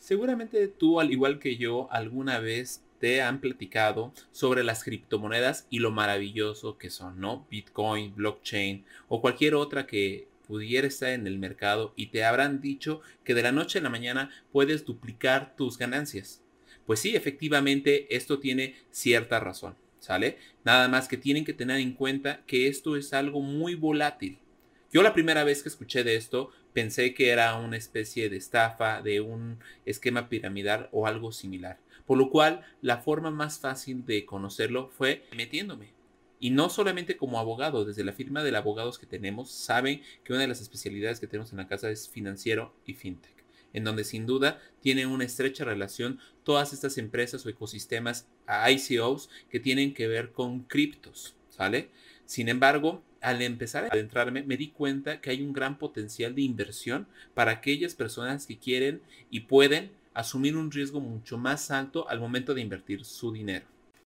Seguramente tú, al igual que yo, alguna vez te han platicado sobre las criptomonedas y lo maravilloso que son, ¿no? Bitcoin, blockchain o cualquier otra que pudiera estar en el mercado y te habrán dicho que de la noche a la mañana puedes duplicar tus ganancias. Pues sí, efectivamente, esto tiene cierta razón, ¿sale? Nada más que tienen que tener en cuenta que esto es algo muy volátil. Yo la primera vez que escuché de esto pensé que era una especie de estafa, de un esquema piramidal o algo similar. Por lo cual, la forma más fácil de conocerlo fue metiéndome. Y no solamente como abogado, desde la firma de abogados que tenemos, saben que una de las especialidades que tenemos en la casa es financiero y fintech, en donde sin duda tienen una estrecha relación todas estas empresas o ecosistemas ICOs que tienen que ver con criptos, ¿sale? Sin embargo, al empezar a adentrarme, me di cuenta que hay un gran potencial de inversión para aquellas personas que quieren y pueden asumir un riesgo mucho más alto al momento de invertir su dinero.